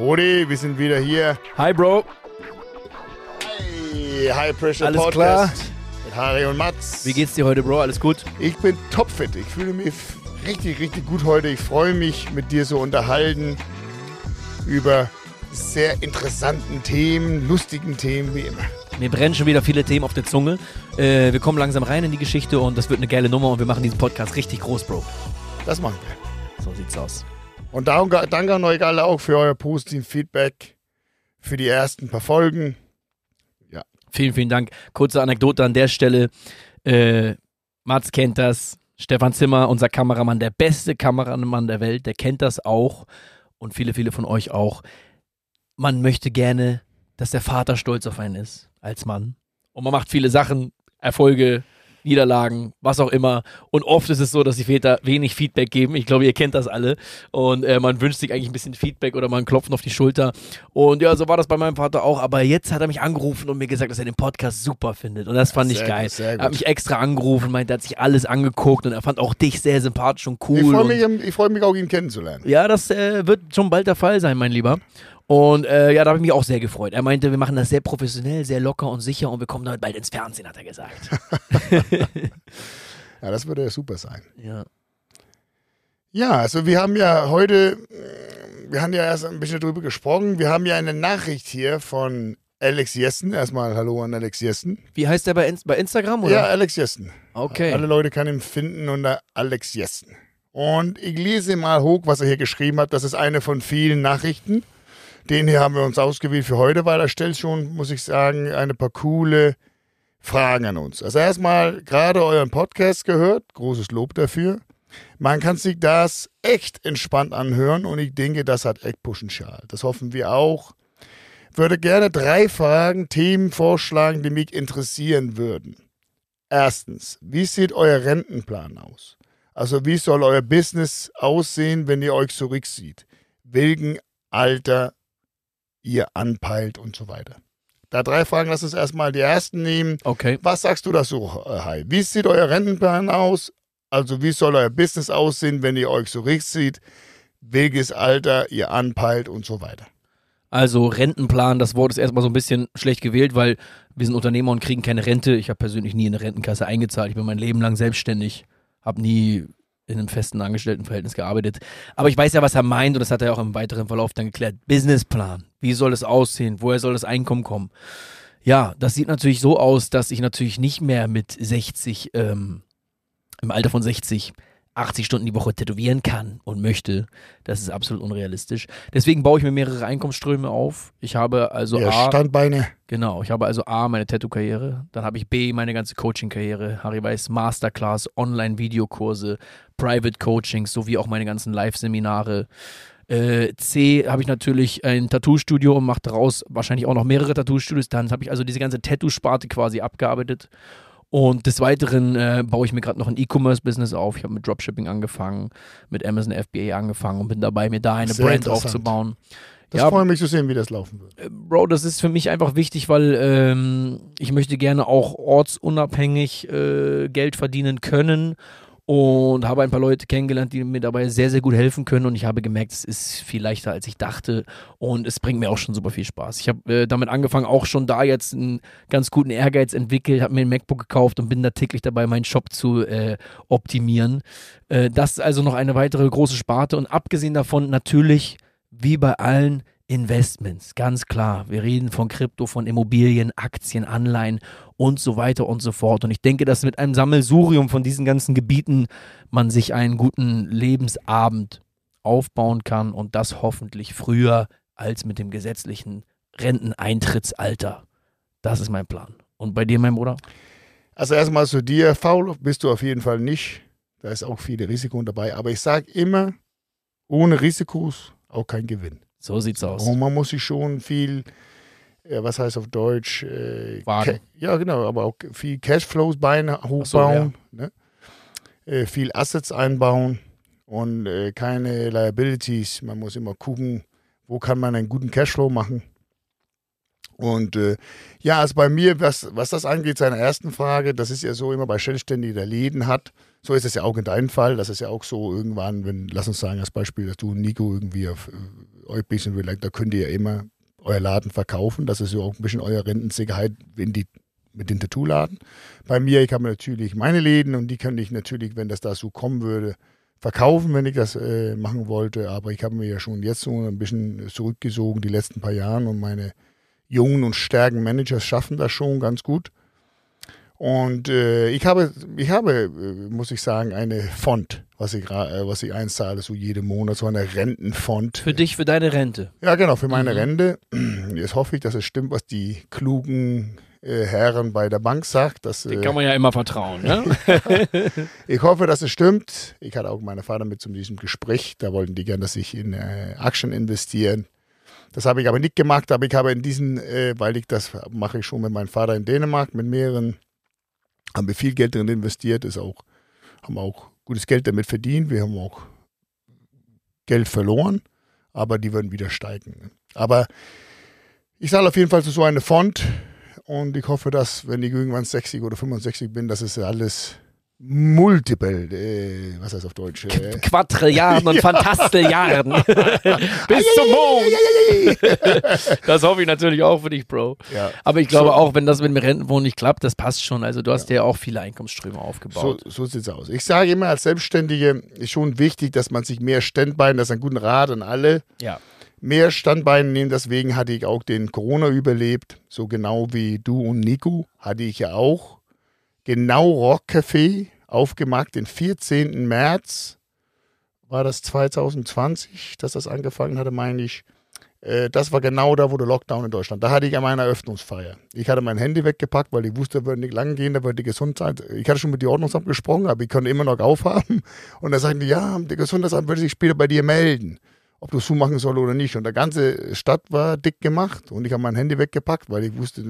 Rudi, wir sind wieder hier. Hi, Bro. Hey, High Pressure Alles Podcast mit Harry und Mats. Wie geht's dir heute, Bro? Alles gut? Ich bin topfit. Ich fühle mich richtig, richtig gut heute. Ich freue mich, mit dir so unterhalten über sehr interessanten Themen, lustigen Themen wie immer. Mir brennen schon wieder viele Themen auf der Zunge. Äh, wir kommen langsam rein in die Geschichte und das wird eine geile Nummer und wir machen diesen Podcast richtig groß, Bro. Das machen wir. So sieht's aus. Und danke, danke an euch alle auch für euer positiven Feedback für die ersten paar Folgen. Vielen, vielen Dank. Kurze Anekdote an der Stelle. Äh, Mats kennt das. Stefan Zimmer, unser Kameramann, der beste Kameramann der Welt, der kennt das auch. Und viele, viele von euch auch. Man möchte gerne, dass der Vater stolz auf einen ist, als Mann. Und man macht viele Sachen, Erfolge, Niederlagen, was auch immer. Und oft ist es so, dass die Väter wenig Feedback geben. Ich glaube, ihr kennt das alle. Und äh, man wünscht sich eigentlich ein bisschen Feedback oder mal einen Klopfen auf die Schulter. Und ja, so war das bei meinem Vater auch. Aber jetzt hat er mich angerufen und mir gesagt, dass er den Podcast super findet. Und das fand sehr ich geil. gut, Er hat mich extra angerufen, meinte, er hat sich alles angeguckt und er fand auch dich sehr sympathisch und cool. Ich freue mich, ich freu mich auch, ihn kennenzulernen. ja, das äh, wird schon bald der Fall sein, mein Lieber. Und äh, ja, da habe ich mich auch sehr gefreut. Er meinte, wir machen das sehr professionell, sehr locker und sicher und wir kommen damit bald ins Fernsehen, hat er gesagt. Ja, das würde ja super sein. ja. Ja, also wir haben ja heute, äh, wir haben ja erst ein bisschen drüber gesprochen. Wir haben ja eine Nachricht hier von Alex Jessen. Erstmal Hallo an Alex Jessen. Wie heißt der bei, Inst bei Instagram? Oder? Ja, Alex Jessen. Okay. Alle Leute können ihn finden unter Alex Jessen. Und ich lese mal hoch, was er hier geschrieben hat. Das ist eine von vielen Nachrichten. Den hier haben wir uns ausgewählt für heute, weil er stellt schon, muss ich sagen, eine paar coole Fragen an uns. Also erstmal gerade euren Podcast gehört, großes Lob dafür. Man kann sich das echt entspannt anhören und ich denke, das hat Eckpuschenschal. Das hoffen wir auch. Würde gerne drei Fragen, Themen vorschlagen, die mich interessieren würden. Erstens, wie sieht euer Rentenplan aus? Also wie soll euer Business aussehen, wenn ihr euch zurücksieht? Welchen Alter ihr anpeilt und so weiter. Da drei Fragen, lass uns erstmal die ersten nehmen. Okay. Was sagst du dazu, Hai? Wie sieht euer Rentenplan aus? Also wie soll euer Business aussehen, wenn ihr euch zurücksieht? Welches Alter ihr anpeilt und so weiter. Also Rentenplan, das Wort ist erstmal so ein bisschen schlecht gewählt, weil wir sind Unternehmer und kriegen keine Rente. Ich habe persönlich nie in eine Rentenkasse eingezahlt. Ich bin mein Leben lang selbstständig, habe nie in einem festen Angestelltenverhältnis gearbeitet. Aber ich weiß ja, was er meint und das hat er auch im weiteren Verlauf dann geklärt. Businessplan. Wie soll es aussehen? Woher soll das Einkommen kommen? Ja, das sieht natürlich so aus, dass ich natürlich nicht mehr mit 60, ähm, im Alter von 60, 80 Stunden die Woche tätowieren kann und möchte. Das ist absolut unrealistisch. Deswegen baue ich mir mehrere Einkommensströme auf. Ich habe also ja, A, Standbeine. Genau, ich habe also A, meine Tattoo-Karriere, dann habe ich B, meine ganze Coaching-Karriere, Harry Weiß Masterclass, Online-Videokurse, Private Coachings sowie auch meine ganzen Live-Seminare. Äh, C, habe ich natürlich ein Tattoo-Studio und mache daraus wahrscheinlich auch noch mehrere Tattoo-Studios. Dann habe ich also diese ganze Tattoo-Sparte quasi abgearbeitet. Und des Weiteren äh, baue ich mir gerade noch ein E-Commerce-Business auf. Ich habe mit Dropshipping angefangen, mit Amazon FBA angefangen und bin dabei, mir da eine Sehr Brand aufzubauen. Das Ja. freut mich zu sehen, wie das laufen wird. Äh, Bro, das ist für mich einfach wichtig, weil ähm, ich möchte gerne auch ortsunabhängig äh, Geld verdienen können und habe ein paar Leute kennengelernt, die mir dabei sehr, sehr gut helfen können und ich habe gemerkt, es ist viel leichter, als ich dachte und es bringt mir auch schon super viel Spaß. Ich habe äh, damit angefangen, auch schon da jetzt einen ganz guten Ehrgeiz entwickelt, habe mir ein MacBook gekauft und bin da täglich dabei, meinen Shop zu äh, optimieren. Äh, das ist also noch eine weitere große Sparte und abgesehen davon natürlich, wie bei allen Investments, ganz klar. Wir reden von Krypto, von Immobilien, Aktien, Anleihen und so weiter und so fort. Und ich denke, dass mit einem Sammelsurium von diesen ganzen Gebieten man sich einen guten Lebensabend aufbauen kann und das hoffentlich früher als mit dem gesetzlichen Renteneintrittsalter. Das ist mein Plan. Und bei dir, mein Bruder? Also erstmal zu dir, faul bist du auf jeden Fall nicht. Da ist auch viele Risiko dabei. Aber ich sage immer, ohne Risikos auch kein Gewinn. So sieht's aus. Und man muss sich schon viel, äh, was heißt auf Deutsch? Äh, Ja, genau, aber auch viel Cashflows Beine so, hochbauen, ne? äh, viel Assets einbauen und äh, keine Liabilities. Man muss immer gucken, wo kann man einen guten Cashflow machen. Und äh, ja, also bei mir, was, was das angeht, seiner ersten Frage, das ist ja so immer bei Selbstständigen, der Läden hat. So ist es ja auch in deinem Fall. Das ist ja auch so irgendwann, wenn, lass uns sagen, als Beispiel, dass du und Nico irgendwie auf äh, euch bisschen da könnt ihr ja immer euer Laden verkaufen. Das ist ja auch ein bisschen eure Rentensicherheit in die, mit den Tattoo-Laden. Bei mir, ich habe natürlich meine Läden und die könnte ich natürlich, wenn das da so kommen würde, verkaufen, wenn ich das äh, machen wollte. Aber ich habe mir ja schon jetzt so ein bisschen zurückgesogen die letzten paar Jahre und meine jungen und stärken Managers schaffen das schon ganz gut. Und äh, ich habe, ich habe, äh, muss ich sagen, eine Font, was ich, äh, was ich einzahle, so jeden Monat, so eine Rentenfont. Für dich, für deine Rente? Ja, genau, für meine mhm. Rente. Jetzt hoffe ich, dass es stimmt, was die klugen äh, Herren bei der Bank sagt. Dass, Den kann man ja immer vertrauen, ne? ich hoffe, dass es stimmt. Ich hatte auch meinen Vater mit zu diesem Gespräch. Da wollten die gerne, dass ich in äh, Aktien investieren. Das habe ich aber nicht gemacht, aber ich habe in diesen, äh, weil ich das mache ich schon mit meinem Vater in Dänemark, mit mehreren, haben wir viel Geld drin investiert, ist auch, haben auch gutes Geld damit verdient. Wir haben auch Geld verloren, aber die würden wieder steigen. Aber ich sage auf jeden Fall zu so eine Font und ich hoffe, dass, wenn ich irgendwann 60 oder 65 bin, dass es alles Multiple, äh, was heißt auf Deutsch? Äh? Quadrilliarden und Fantastilliarden. Bis zum Mond. das hoffe ich natürlich auch für dich, Bro. Ja. Aber ich glaube so. auch, wenn das mit dem Rentenwohnen nicht klappt, das passt schon. Also du hast ja, ja auch viele Einkommensströme aufgebaut. So, so sieht es aus. Ich sage immer, als Selbstständige ist schon wichtig, dass man sich mehr Standbein, das ist ein guter Rat an alle. Ja. Mehr Standbeine nehmen, deswegen hatte ich auch den Corona überlebt, so genau wie du und Nico, hatte ich ja auch genau Rockcafé aufgemacht. Den 14. März war das 2020, dass das angefangen hatte, meine ich. Äh, das war genau da, wo der Lockdown in Deutschland. Da hatte ich ja meine Eröffnungsfeier. Ich hatte mein Handy weggepackt, weil ich wusste, würde nicht lang gehen, da würde die Gesundheit. Ich hatte schon mit dem Ordnungsamt gesprochen, aber ich konnte immer noch aufhaben. Und da sagten die, ja, der Gesundheitsamt würde sich später bei dir melden ob du es zumachen soll oder nicht. Und der ganze Stadt war dick gemacht und ich habe mein Handy weggepackt, weil ich wusste,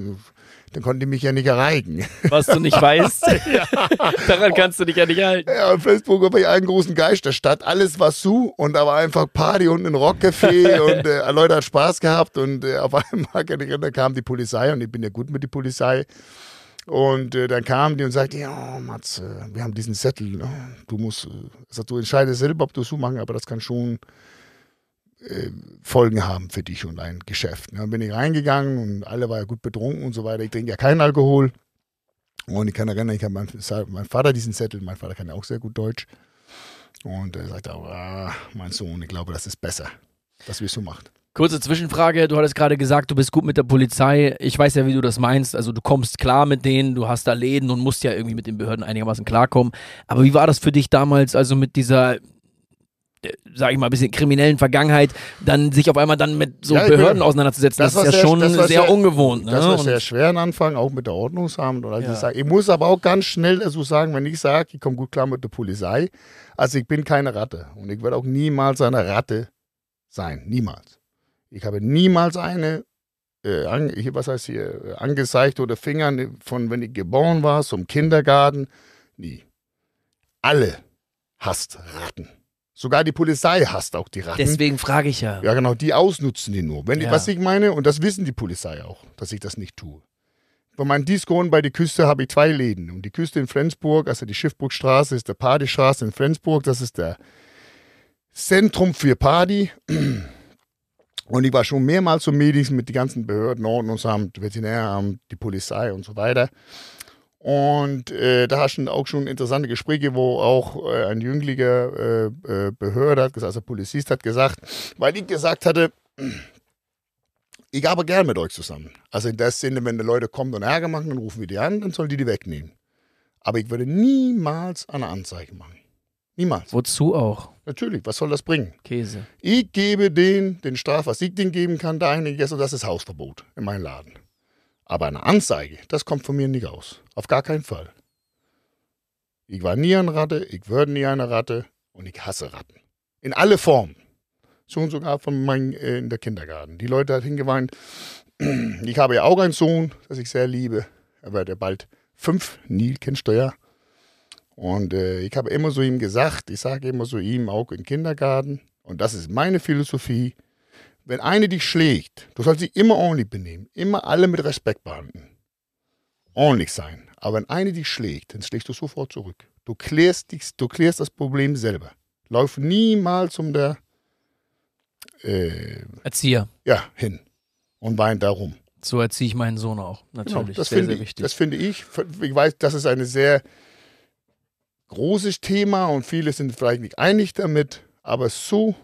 dann konnte ich mich ja nicht erreichen. Was du nicht weißt, daran kannst du dich ja nicht halten. Ja, und Facebook war ja einen großen Geist der Stadt. Alles war zu und da war einfach Party und ein Rockcafé und äh, Leute hat Spaß gehabt und äh, auf einmal da kam die Polizei und ich bin ja gut mit der Polizei. Und äh, dann kam die und sagte, ja, Mats, wir haben diesen Zettel. Du musst, also du entscheidest selber, ob du es so machen, aber das kann schon äh, Folgen haben für dich und dein Geschäft. Dann bin ich reingegangen und alle waren ja gut betrunken und so weiter. Ich trinke ja keinen Alkohol. Und ich kann erinnern, ich habe meinem mein Vater diesen Zettel, mein Vater kann ja auch sehr gut Deutsch. Und er sagt auch, ah, mein Sohn, ich glaube, das ist besser, dass wir es so machen. Kurze Zwischenfrage, du hattest gerade gesagt, du bist gut mit der Polizei. Ich weiß ja, wie du das meinst. Also du kommst klar mit denen, du hast da Läden und musst ja irgendwie mit den Behörden einigermaßen klarkommen. Aber wie war das für dich damals, also mit dieser sag ich mal, ein bisschen kriminellen Vergangenheit, dann sich auf einmal dann mit so ja, Behörden bin, auseinanderzusetzen, das, das ist ja schon sehr, sehr, ungewohnt. Ne? Das war sehr schwer am Anfang, auch mit der Ordnungsamt. Oder ja. ich, muss aber auch ganz schnell dazu sagen, wenn ich sage, ich komme gut klar mit der Polizei, also ich bin keine Ratte und ich werde auch niemals eine Ratte sein, niemals. Ich habe niemals eine, äh, an, was heißt hier, angezeigt oder Fingern von, wenn ich geboren war, zum Kindergarten, nie. Alle hasst Ratten. Sogar die Polizei hasst auch die Ratten. Deswegen frage ich ja. Ja, genau, die ausnutzen die nur. Wenn ja. was ich meine, und das wissen die Polizei auch, dass ich das nicht tue. Bei meinem Disco bei der Küste habe ich zwei Läden. Und die Küste in Flensburg, also die Schiffburgstraße, ist der Partystraße in Flensburg. Das ist der Zentrum für Party. Und ich war schon mehrmals so Meetings mit den ganzen Behörden, Ordnungsamt, Veterinäramt, die Polizei und so weiter. Und äh, da hast du auch schon interessante Gespräche, wo auch äh, ein jünglicher äh, äh Behörde hat gesagt, also Polizist hat gesagt, weil ich gesagt hatte, ich arbeite gern mit euch zusammen. Also in der Sinne, wenn die Leute kommen und Ärger machen, dann rufen wir die an, dann sollen die die wegnehmen. Aber ich würde niemals eine Anzeige machen. Niemals. Wozu auch? Natürlich, was soll das bringen? Käse. Ich gebe den, den Straf, was ich denen geben kann, da eine, das ist Hausverbot in meinem Laden. Aber eine Anzeige, das kommt von mir nicht aus. Auf gar keinen Fall. Ich war nie eine Ratte, ich würde nie eine Ratte und ich hasse Ratten. In alle Formen. Schon sogar von meinem äh, in der Kindergarten. Die Leute hat hingeweint. Ich habe ja auch einen Sohn, das ich sehr liebe. Er wird ja bald fünf. Ja. Und äh, ich habe immer so ihm gesagt, ich sage immer so ihm auch im Kindergarten, und das ist meine Philosophie, wenn eine dich schlägt, du sollst dich immer ordentlich benehmen, immer alle mit Respekt behandeln. Ordentlich sein. Aber wenn eine dich schlägt, dann schlägst du sofort zurück. Du klärst, dich, du klärst das Problem selber. Lauf niemals um der äh, Erzieher. ja, hin und weint darum. So erziehe ich meinen Sohn auch. Natürlich. Genau, das, sehr, finde sehr ich, wichtig. das finde ich. Ich weiß, das ist ein sehr großes Thema und viele sind vielleicht nicht einig damit, aber so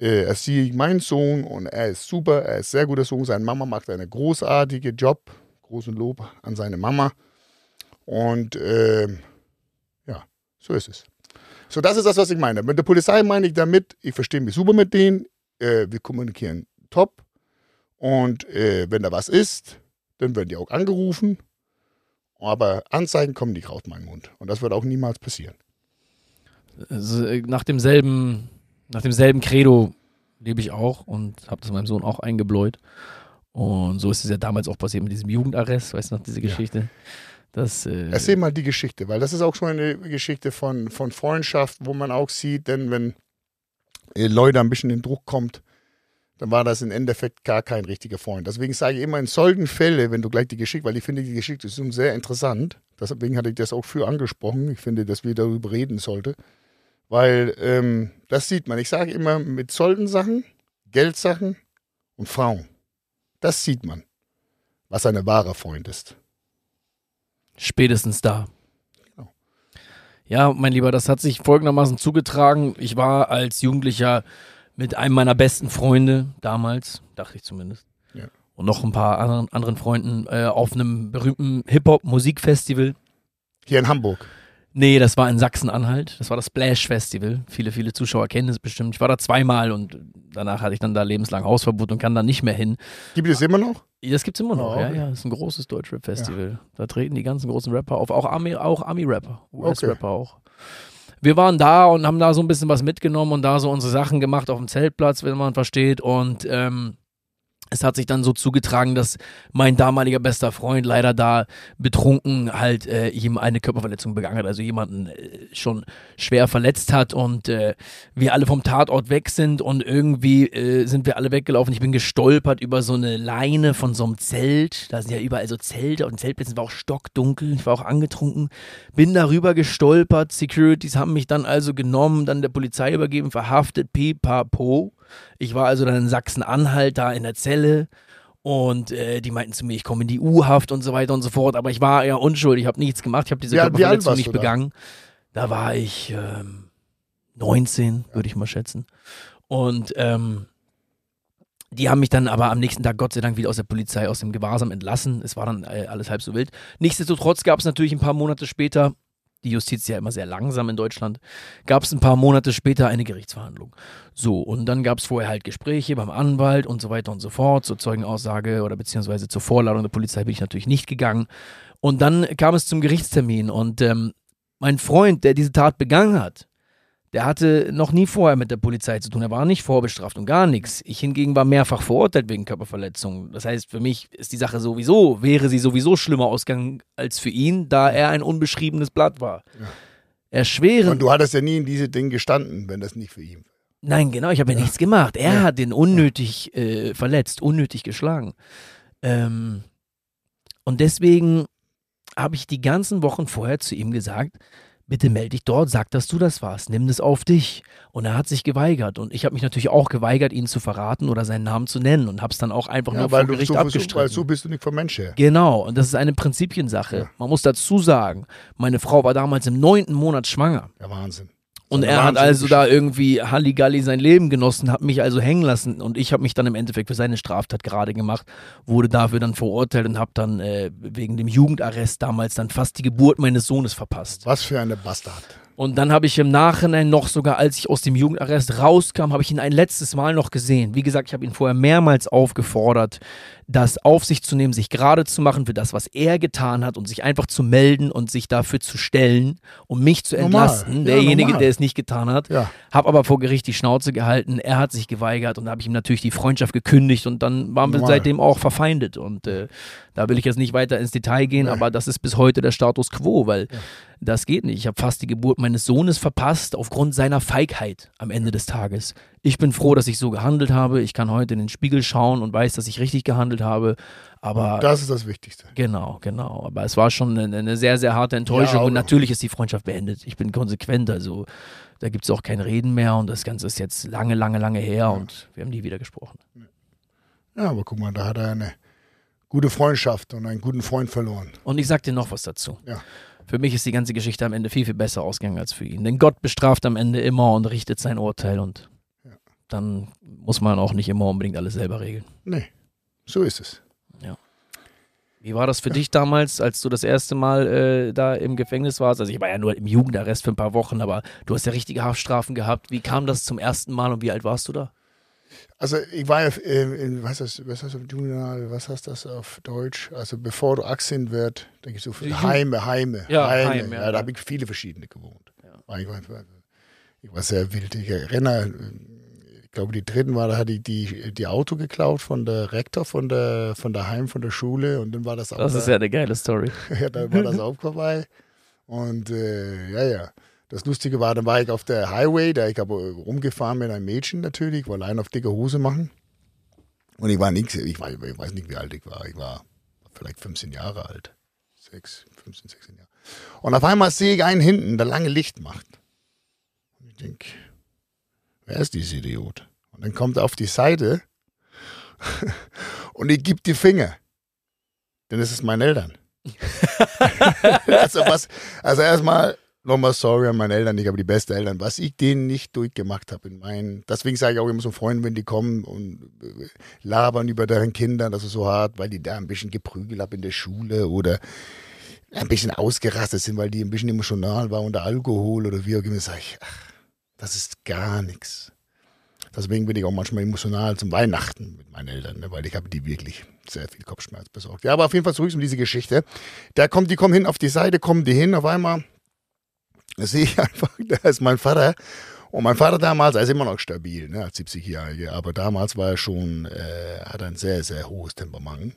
äh, erziehe ich meinen Sohn und er ist super, er ist sehr guter Sohn. Seine Mama macht einen großartigen Job, großen Lob an seine Mama. Und ähm, ja, so ist es. So, das ist das, was ich meine. Mit der Polizei meine ich damit, ich verstehe mich super mit denen, äh, wir kommunizieren top. Und äh, wenn da was ist, dann werden die auch angerufen. Aber Anzeigen kommen nicht aus meinem Mund. Und das wird auch niemals passieren. Äh, nach demselben, nach demselben Credo lebe ich auch und habe das meinem Sohn auch eingebläut. Und so ist es ja damals auch passiert mit diesem Jugendarrest, weißt du noch, diese Ja. Geschichte. Das, äh, Erzähl mal die Geschichte, weil das ist auch schon eine Geschichte von, von Freundschaft, wo man auch sieht, denn wenn äh, Leute ein bisschen in Druck kommt, dann war das im Endeffekt gar kein richtiger Freund. Deswegen sage ich immer in solchen Fällen, wenn du gleich die Geschichte, weil ich finde die Geschichte ist sehr interessant, deswegen hatte ich das auch für angesprochen. Ich finde, dass wir darüber reden sollten, weil ähm, das sieht man. Ich sage immer mit solchen Sachen, Geldsachen und Frauen, das sieht man, was ein wahrer Freund ist. Spätestens da. Genau. Ja, mein Lieber, das hat sich folgendermaßen zugetragen. Ich war als Jugendlicher mit einem meiner besten Freunde damals, dachte ich zumindest, Ja. und noch ein paar anderen, anderen Freunden äh, auf einem berühmten Hip-Hop-Musikfestival. Hier in Hamburg. Nee, das war in Sachsen-Anhalt. Das war das Splash Festival. Viele, viele Zuschauer kennen es bestimmt. Ich war da zweimal und danach hatte ich dann da lebenslang Hausverbot und kann da nicht mehr hin. Gibt es immer noch? Das gibt's immer noch, Oh, ja, okay. ja. Das ist ein großes Deutschrap-Festival. Da treten die ganzen großen Rapper auf, auch Ami, auch Ami-Rapper, US-Rapper auch. Wir waren da und haben da so ein bisschen was mitgenommen und da so unsere Sachen gemacht auf dem Zeltplatz, wenn man versteht. Und ähm, es hat sich dann so zugetragen, dass mein damaliger bester Freund leider da betrunken halt äh, ihm eine Körperverletzung begangen hat, also jemanden äh, schon schwer verletzt hat und äh, wir alle vom Tatort weg sind und irgendwie äh, sind wir alle weggelaufen. Ich bin gestolpert über so eine Leine von so einem Zelt. Da sind ja überall so Zelte und Zeltplätzen war auch stockdunkel. Ich war auch angetrunken. Bin darüber gestolpert. Securities haben mich dann also genommen, dann der Polizei übergeben, verhaftet, pipapo. Ich war also dann in Sachsen-Anhalt da in der Zelle. Und äh, die meinten zu mir, ich komme in die U-Haft und so weiter und so fort. Aber ich war ja unschuldig, ich habe nichts gemacht, ich habe diese Wie wie Körperverletzung warst nicht du da? begangen. Da war ich ähm, 19, würde ich mal schätzen. Und ähm, die haben mich dann aber am nächsten Tag Gott sei Dank wieder aus der Polizei, aus dem Gewahrsam entlassen. Es war dann äh, alles halb so wild. Nichtsdestotrotz gab es natürlich ein paar Monate später, die Justiz ja immer sehr langsam in Deutschland, gab es ein paar Monate später eine Gerichtsverhandlung. So, und dann gab es vorher halt Gespräche beim Anwalt und so weiter und so fort. Zur Zeugenaussage oder beziehungsweise zur Vorladung der Polizei bin ich natürlich nicht gegangen. Und dann kam es zum Gerichtstermin und ähm, mein Freund, der diese Tat begangen hat, der hatte noch nie vorher mit der Polizei zu tun. Er war nicht vorbestraft und gar nichts. Ich hingegen war mehrfach verurteilt wegen Körperverletzung. Das heißt, für mich ist die Sache sowieso, wäre sie sowieso schlimmer ausgegangen als für ihn, da er ein unbeschriebenes Blatt war. Ja. Erschwerend. Und du hattest ja nie in diese Dinge gestanden, wenn das nicht für ihn wäre. Nein, genau, ich habe ja. nichts gemacht. Er Ja. hat den unnötig äh, verletzt, unnötig geschlagen. Ähm, und deswegen habe ich die ganzen Wochen vorher zu ihm gesagt, bitte melde dich dort, sag, dass du das warst, nimm das auf dich. Und er hat sich geweigert. Und ich habe mich natürlich auch geweigert, ihn zu verraten oder seinen Namen zu nennen und habe es dann auch einfach Ja, nur weil vor du Gericht so, so, weil abgestritten. so bist du nicht vom Mensch her. Genau, und das ist eine Prinzipiensache. Ja. Man muss dazu sagen, meine Frau war damals im neunten Monat schwanger. Ja, Wahnsinn. Und eine er hat also da irgendwie Halligalli sein Leben genossen, hat mich also hängen lassen und ich habe mich dann im Endeffekt für seine Straftat gerade gemacht, wurde dafür dann verurteilt und habe dann äh, wegen dem Jugendarrest damals dann fast die Geburt meines Sohnes verpasst. Was für eine Bastard. Und dann habe ich im Nachhinein noch sogar, als ich aus dem Jugendarrest rauskam, habe ich ihn ein letztes Mal noch gesehen. Wie gesagt, ich habe ihn vorher mehrmals aufgefordert, das auf sich zu nehmen, sich gerade zu machen für das, was er getan hat und sich einfach zu melden und sich dafür zu stellen, um mich zu Normal. entlasten. Ja, Derjenige, normal. der es nicht getan hat. Ja. Hab aber vor Gericht die Schnauze gehalten. Er hat sich geweigert und da habe ich ihm natürlich die Freundschaft gekündigt und dann waren wir Normal. seitdem auch verfeindet. Und äh, da will ich jetzt nicht weiter ins Detail gehen, Nee. aber das ist bis heute der Status quo, weil das geht nicht. Ich habe fast die Geburt meines Sohnes verpasst aufgrund seiner Feigheit am Ende des Tages. Ich bin froh, dass ich so gehandelt habe. Ich kann heute in den Spiegel schauen und weiß, dass ich richtig gehandelt habe. Aber Das ist das Wichtigste. Genau, genau. Aber es war schon eine, eine sehr, sehr harte Enttäuschung. Ja, und natürlich ist die Freundschaft beendet. Ich bin konsequent, also da gibt es auch kein Reden mehr und das Ganze ist jetzt lange, lange, lange her und wir haben nie wieder gesprochen. Ja, aber guck mal, da hat er eine gute Freundschaft und einen guten Freund verloren. Und ich sag dir noch was dazu. Ja. Für mich ist die ganze Geschichte am Ende viel, viel besser ausgegangen als für ihn. Denn Gott bestraft am Ende immer und richtet sein Urteil und Ja. dann muss man auch nicht immer unbedingt alles selber regeln. Nee, so ist es. Wie war das für dich damals, als du das erste Mal äh, da im Gefängnis warst? Also ich war ja nur im Jugendarrest für ein paar Wochen, aber du hast ja richtige Haftstrafen gehabt. Wie kam das zum ersten Mal und wie alt warst du da? Also ich war ja äh, in, was heißt das, was heißt auf Juvenal, was heißt das auf Deutsch? Also bevor du 18 wird, gibt es so Heime, Heime, Ja, Heime. Heim, ja. ja, da habe ich viele verschiedene gewohnt. Ja. Ich, war, ich war sehr wild. Ich erinnere, ich glaube die dritten war, da hatte ich die, die Auto geklaut von der Rektor von der, von der Heim, von der Schule und dann war das auch Das da- ist ja eine geile Story. ja, da war das auch vorbei. Und äh, ja, ja. Das Lustige war, dann war ich auf der Highway, da ich habe rumgefahren mit einem Mädchen natürlich, wollte allein auf dicke Hose machen. Und ich war nix, ich, war, ich weiß nicht, wie alt ich war. Ich war vielleicht 15 Jahre alt. Sechs, 15, 16 Jahre. Und auf einmal sehe ich einen hinten, der lange Licht macht. Und ich denke, wer ist dieser Idiot? Und dann kommt er auf die Seite und ich gebe die Finger. Denn es ist meine Eltern. also was, also erstmal nochmal sorry an meine Eltern, ich habe die besten Eltern, was ich denen nicht durchgemacht habe in meinen, deswegen sage ich auch immer so Freunden, wenn die kommen und äh, labern über deren Kinder, das ist so hart, weil die da ein bisschen geprügelt haben in der Schule oder ein bisschen ausgerastet sind, weil die ein bisschen emotional war unter Alkohol oder wie auch immer, sage ich, ach, das ist gar nichts. Deswegen bin ich auch manchmal emotional zum Weihnachten mit meinen Eltern, ne, weil ich habe die wirklich sehr viel Kopfschmerz besorgt. Ja, aber auf jeden Fall zurück um diese Geschichte. Da kommt, die kommen hin auf die Seite, kommen die hin, auf einmal sehe ich einfach, da ist mein Vater. Und mein Vater damals, er ist immer noch stabil, ne, als 70-Jähriger, aber damals war er schon, äh, hat ein sehr, sehr hohes Temperament.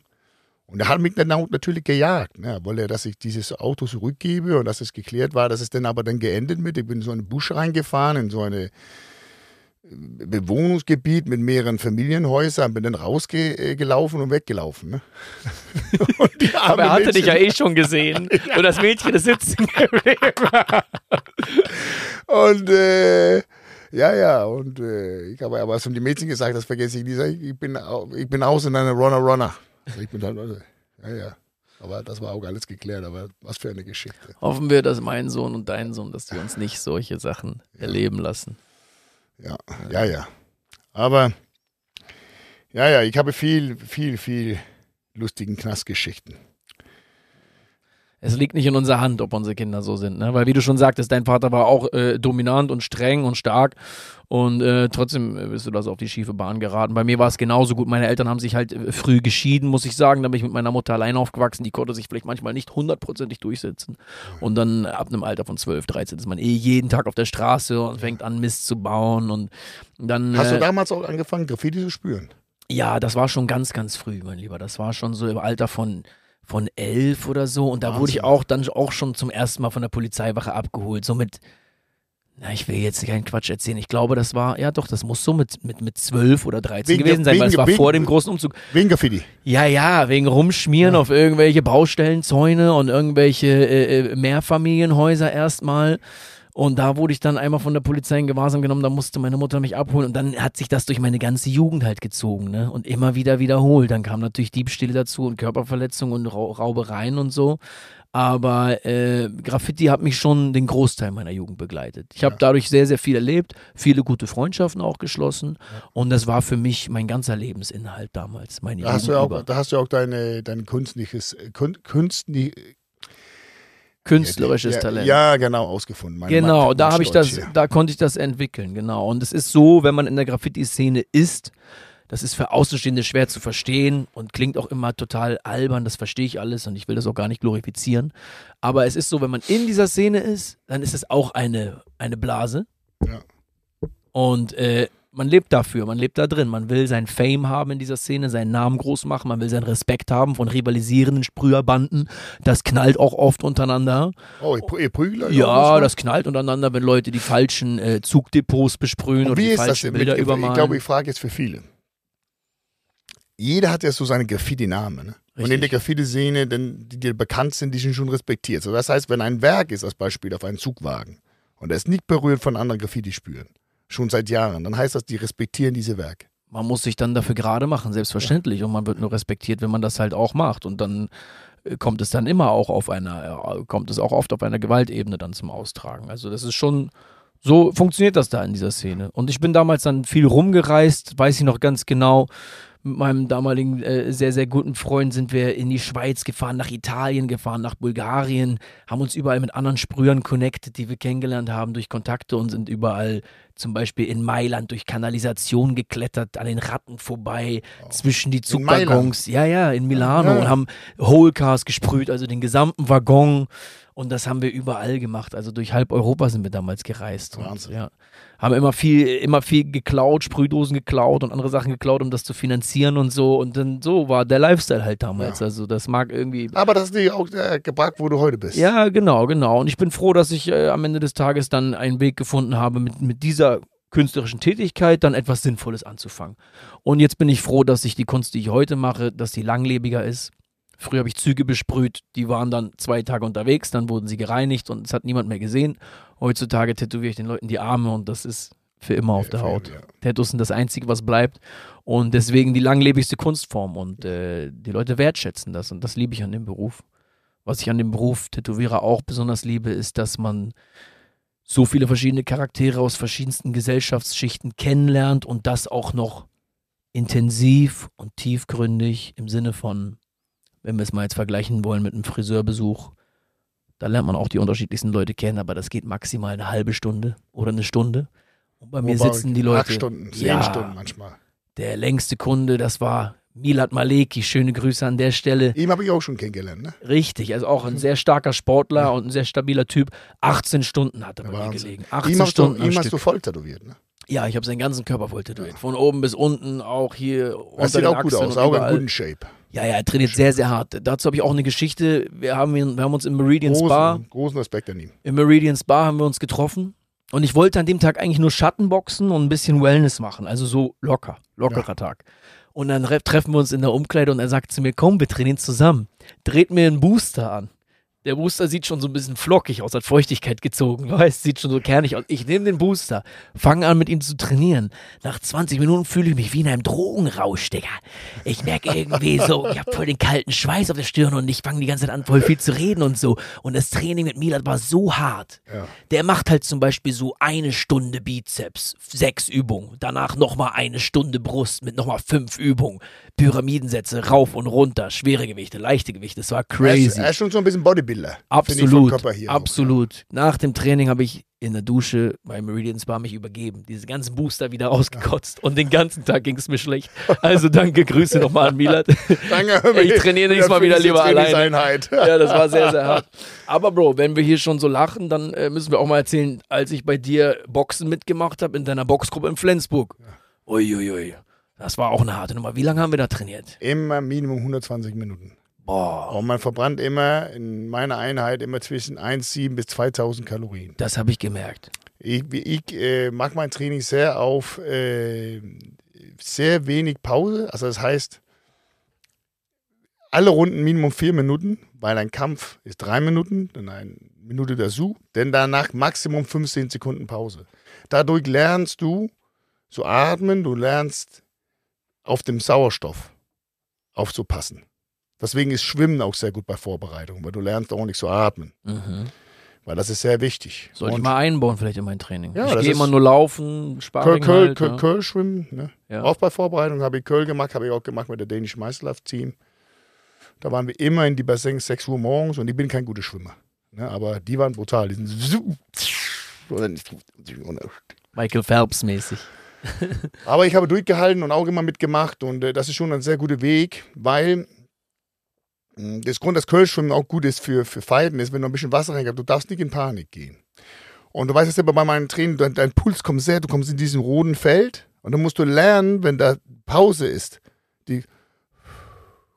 Und er hat mich dann natürlich gejagt, ne, weil er, dass ich dieses Auto zurückgebe und dass es geklärt war, dass es dann aber dann geendet mit, ich bin in so einen Busch reingefahren, in so eine Bewohnungsgebiet mit mehreren Familienhäusern, bin dann rausgelaufen und weggelaufen. Ne? und Aber er hatte dich ja Mädchen- eh schon gesehen. Und das Mädchen ist sitzen geblieben. Und äh, ja, ja, und äh, ich habe aber zum die Mädchen gesagt, das vergesse ich sag ich, bin, ich bin aus in einer Runner Runner. Also ich bin halt, also, ja, ja. Aber das war auch alles geklärt, aber was für eine Geschichte. Hoffen wir, dass mein Sohn und dein Sohn, dass die uns nicht solche Sachen erleben lassen. Ja, ja, ja. Aber ja, ja, ich habe viel, viel, viel lustigen Knastgeschichten. Es liegt nicht in unserer Hand, ob unsere Kinder so sind, ne? Weil wie du schon sagtest, dein Vater war auch äh, dominant und streng und stark und äh, trotzdem äh, bist du da so auf die schiefe Bahn geraten. Bei mir war es genauso gut. Meine Eltern haben sich halt äh, früh geschieden, muss ich sagen. Da bin ich mit meiner Mutter allein aufgewachsen. Die konnte sich vielleicht manchmal nicht hundertprozentig durchsetzen. Und dann ab einem Alter von 12, 13 ist man eh jeden Tag auf der Straße und fängt an Mist zu bauen und dann Hast äh, du damals auch angefangen, Graffiti zu spüren? ja, das war schon ganz, ganz früh, mein Lieber. Das war schon so im Alter von, von elf oder so. Und da wurde ich Wahnsinn. auch dann auch schon zum ersten Mal von der Polizeiwache abgeholt. So mit, na, ich will jetzt keinen Quatsch erzählen. Ich glaube, das war, ja doch, das muss so mit, mit, mit zwölf oder 13 Wegen- gewesen sein, weil es wegen- war wegen- vor dem großen Umzug. Wegen Graffiti. Ja, ja, wegen Rumschmieren auf irgendwelche Baustellenzäune und irgendwelche äh, äh, Mehrfamilienhäuser erstmal. Und da wurde ich dann einmal von der Polizei in Gewahrsam genommen, da musste meine Mutter mich abholen und dann hat sich das durch meine ganze Jugend halt gezogen, ne? Und immer wieder wiederholt. Dann kam natürlich Diebstähle dazu und Körperverletzungen und Ra Raubereien und so. Aber äh, Graffiti hat mich schon den Großteil meiner Jugend begleitet. Ich habe Ja. dadurch sehr, sehr viel erlebt, viele gute Freundschaften auch geschlossen. Und das war für mich mein ganzer Lebensinhalt damals. Meine Da hast, du ja über. auch, da hast du ja auch deine, dein künstliches, Kun, Künstli, künstlerisches ja, Talent. Ja, genau, ausgefunden. Meine Genau, Mathe- da habe ich das, ja. da konnte ich das entwickeln, genau. Und es ist so, wenn man in der Graffiti-Szene ist, das ist für Außenstehende schwer zu verstehen und klingt auch immer total albern, das verstehe ich alles und ich will das auch gar nicht glorifizieren. Aber es ist so, wenn man in dieser Szene ist, dann ist es auch eine, eine Blase. Ja. Und äh, man lebt dafür, man lebt da drin. Man will sein Fame haben in dieser Szene, seinen Namen groß machen, man will seinen Respekt haben von rivalisierenden Sprüherbanden. Das knallt auch oft untereinander. Oh, ihr, Prügler? Ja, das knallt untereinander, wenn Leute die falschen äh, Zugdepots besprühen Und oder wie die ist das falschen denn? Bilder ich übermalen. glaube, ich frage jetzt für viele. Jeder hat ja so seine Graffiti-Namen. Ne? Und in der Graffiti-Szene, denn die, die bekannt sind, die sind schon respektiert. So, das heißt, wenn ein Werk ist, als Beispiel auf einen Zugwagen, und er ist nicht berührt von anderen Graffiti-Spüren, schon seit Jahren, dann heißt das, die respektieren diese Werke. man muss sich dann dafür gerade machen, selbstverständlich. Und man wird nur respektiert, wenn man das halt auch macht. Und dann äh, kommt es dann immer auch auf einer, kommt es auch oft auf einer Gewaltebene dann zum Austragen. Also das ist schon, so funktioniert das da in dieser Szene. Und ich bin damals dann viel rumgereist, weiß ich noch ganz genau. Mit meinem damaligen äh, sehr, sehr guten Freund sind wir in die Schweiz gefahren, nach Italien gefahren, nach Bulgarien, haben uns überall mit anderen Sprühern connected, die wir kennengelernt haben durch Kontakte und sind überall zum Beispiel in Mailand durch Kanalisation geklettert, an den Ratten vorbei, zwischen die? Zugwaggons. Ja, ja, in Milano Ja. und haben Whole Cars gesprüht, also den gesamten Waggon. Und das haben wir überall gemacht. Also durch halb Europa sind wir damals gereist. Und, Wahnsinn. ja, haben immer viel, immer viel geklaut, Sprühdosen geklaut und andere Sachen geklaut, um das zu finanzieren und so. Und dann so war der Lifestyle halt damals. Ja. Also das mag irgendwie Aber das ist dir auch äh, gebracht, wo du heute bist. ja, genau, genau. Und ich bin froh, dass ich äh, am Ende des Tages dann einen Weg gefunden habe, mit, mit dieser künstlerischen Tätigkeit dann etwas Sinnvolles anzufangen. Und jetzt bin ich froh, dass ich die Kunst, die ich heute mache, dass die langlebiger ist. Früher habe ich Züge besprüht, die waren dann zwei Tage unterwegs, dann wurden sie gereinigt und es hat niemand mehr gesehen. Heutzutage tätowiere ich den Leuten die Arme und das ist für immer auf der Für- Haut. ja. Tattoos sind das Einzige, was bleibt. Und deswegen die langlebigste Kunstform. Und äh, die Leute wertschätzen das. Und das liebe ich an dem Beruf. Was ich an dem Beruf Tätowierer auch besonders liebe, ist, dass man so viele verschiedene Charaktere aus verschiedensten Gesellschaftsschichten kennenlernt und das auch noch intensiv und tiefgründig im Sinne von, wenn wir es mal jetzt vergleichen wollen mit einem Friseurbesuch, da lernt man auch die unterschiedlichsten Leute kennen, aber das geht maximal eine halbe Stunde oder eine Stunde. Und bei mir Wobei sitzen die Leute. Acht Stunden, zehn Ja. Stunden manchmal. Der längste Kunde, das war Milad Maleki. Schöne Grüße an der Stelle. Ihm habe ich auch schon kennengelernt. Ne? Richtig, also auch ein sehr starker Sportler und ein sehr stabiler Typ. 18 Stunden hat er bei mir Wahnsinn. gelegen. Ihm 18 hast, du, Stunden am ihm hast Stück. du voll tätowiert. Ne? Ja, ich habe seinen ganzen Körper voll tätowiert. Von oben bis unten, auch hier Das sieht auch gut Achseln aus, und auch in guten Shape. Ja, ja, er trainiert sehr, sehr hart. Dazu habe ich auch eine Geschichte. Wir haben, wir haben uns im Meridian Spa, Großen, großen Respekt an ihm. im Meridian Spa haben wir uns getroffen. Und ich wollte an dem Tag eigentlich nur Schattenboxen und ein bisschen Wellness machen. Also so locker, lockerer Tag. Und dann re- treffen wir uns in der Umkleide und er sagt zu mir, komm, wir trainieren zusammen. Dreht mir einen Booster an. Der Booster sieht schon so ein bisschen flockig aus, hat Feuchtigkeit gezogen, weißt, sieht schon so kernig aus. Ich nehme den Booster, fange an mit ihm zu trainieren. Nach 20 Minuten fühle ich mich wie in einem Drogenrausch, Digga. Ich merke irgendwie so, ich habe voll den kalten Schweiß auf der Stirn und ich fange die ganze Zeit an, voll viel zu reden und so. Und das Training mit Milad war so hart. Ja. Der macht halt zum Beispiel so eine Stunde Bizeps, sechs Übungen, danach nochmal eine Stunde Brust mit nochmal fünf Übungen, Pyramidensätze, rauf und runter, schwere Gewichte, leichte Gewichte, das war crazy. er ist schon so ein bisschen Bodybuilder. Absolut, hier auch, absolut. Nach dem Training habe ich in der Dusche bei Meridian Spa mich übergeben, diese ganzen Booster wieder ausgekotzt und den ganzen Tag ging es mir schlecht. Also danke, Grüße nochmal an Milad. Ja. Danke, Ich trainiere nächstes Mal wieder lieber alleine. Ja, das war sehr, sehr hart. Aber Bro, wenn wir hier schon so lachen, dann äh, müssen wir auch mal erzählen, als ich bei dir Boxen mitgemacht habe in deiner Boxgruppe in Flensburg. Uiuiui. Das war auch eine harte Nummer. Wie lange haben wir da trainiert? Immer Minimum 120 Minuten. Boah, Und man verbrannt immer in meiner Einheit immer zwischen 1,7 bis 2000 Kalorien. das habe ich gemerkt. Ich, ich äh, mag mein Training sehr auf äh, sehr wenig Pause. Also das heißt, alle Runden Minimum vier Minuten, weil ein Kampf ist drei Minuten, dann eine Minute dazu, denn danach Maximum 15 Sekunden Pause. Dadurch lernst du zu atmen, du lernst auf dem Sauerstoff aufzupassen. Deswegen ist Schwimmen auch sehr gut bei Vorbereitung, weil du lernst ordentlich zu atmen, Mhm. weil das ist sehr wichtig. Soll ich mal einbauen vielleicht in mein Training? Ja, ich gehe immer nur laufen, Köl, Sparring Köl, halt, Köl, ja. Köl schwimmen, ne? Ja. Auch bei Vorbereitung habe ich Köl gemacht, habe ich auch gemacht mit der dänischen Meisterlauf-Team. Da waren wir immer in die Bassins 6 Uhr morgens und ich bin kein guter Schwimmer. Ne? Aber die waren brutal. Die sind so- Michael Phelps mäßig. Aber ich habe durchgehalten und auch immer mitgemacht und äh, das ist schon ein sehr guter Weg, weil mh, das Grund, dass Kölschwimmen auch gut ist für, für Fighten, ist, wenn du ein bisschen Wasser reingibst, du darfst nicht in Panik gehen. Und du weißt es ja bei meinem Training, dein, dein Puls kommt sehr, du kommst in diesem roten Feld Und dann musst du lernen, wenn da Pause ist, die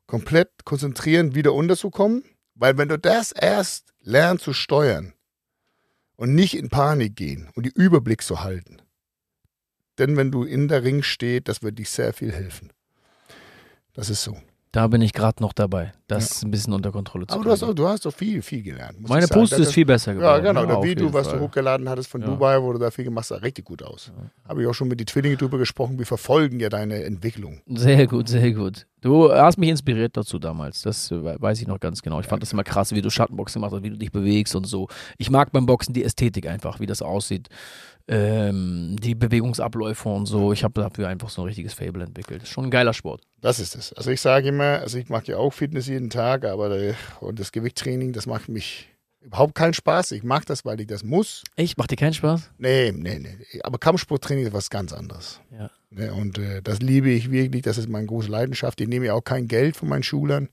komplett konzentrieren, wieder unterzukommen. Weil wenn du das erst lernst zu steuern und nicht in Panik gehen und die Überblick zu halten, denn wenn du in der Ring stehst, das wird dich sehr viel helfen. Das ist so. Da bin ich gerade noch dabei, das ja. ein bisschen unter Kontrolle zu Aber du hast, auch, du hast doch viel, viel gelernt. Meine Puste ist viel besser geworden. Ja, genau. Das Video, was Fall. du hochgeladen hattest von ja. Dubai, wo du da viel gemacht hast, sah richtig gut aus. Ja. Habe ich auch schon mit den Zwillingen drüber gesprochen. Wir verfolgen ja deine Entwicklung. Sehr gut, sehr gut. Du hast mich inspiriert dazu damals. Das äh, weiß ich noch ganz genau. Ich fand das immer krass, wie du Schattenboxen machst, wie du dich bewegst und so. Ich mag beim Boxen die Ästhetik einfach, wie das aussieht ähm, die Bewegungsabläufe und so. Ich habe dafür einfach so ein richtiges Fable entwickelt. Das ist schon ein geiler Sport. Das ist es. Also ich sage immer, also ich mache ja auch Fitness jeden Tag, aber der, und das Gewichttraining, das macht mich überhaupt keinen Spaß. Ich mache das, weil ich das muss. Echt? Macht dir keinen Spaß? Nee, nee, nee. Aber Kampfsporttraining ist was ganz anderes. Ja. Ne, und äh, das liebe ich wirklich. Das ist meine große Leidenschaft. Ich nehme ja auch kein Geld von meinen Schülern.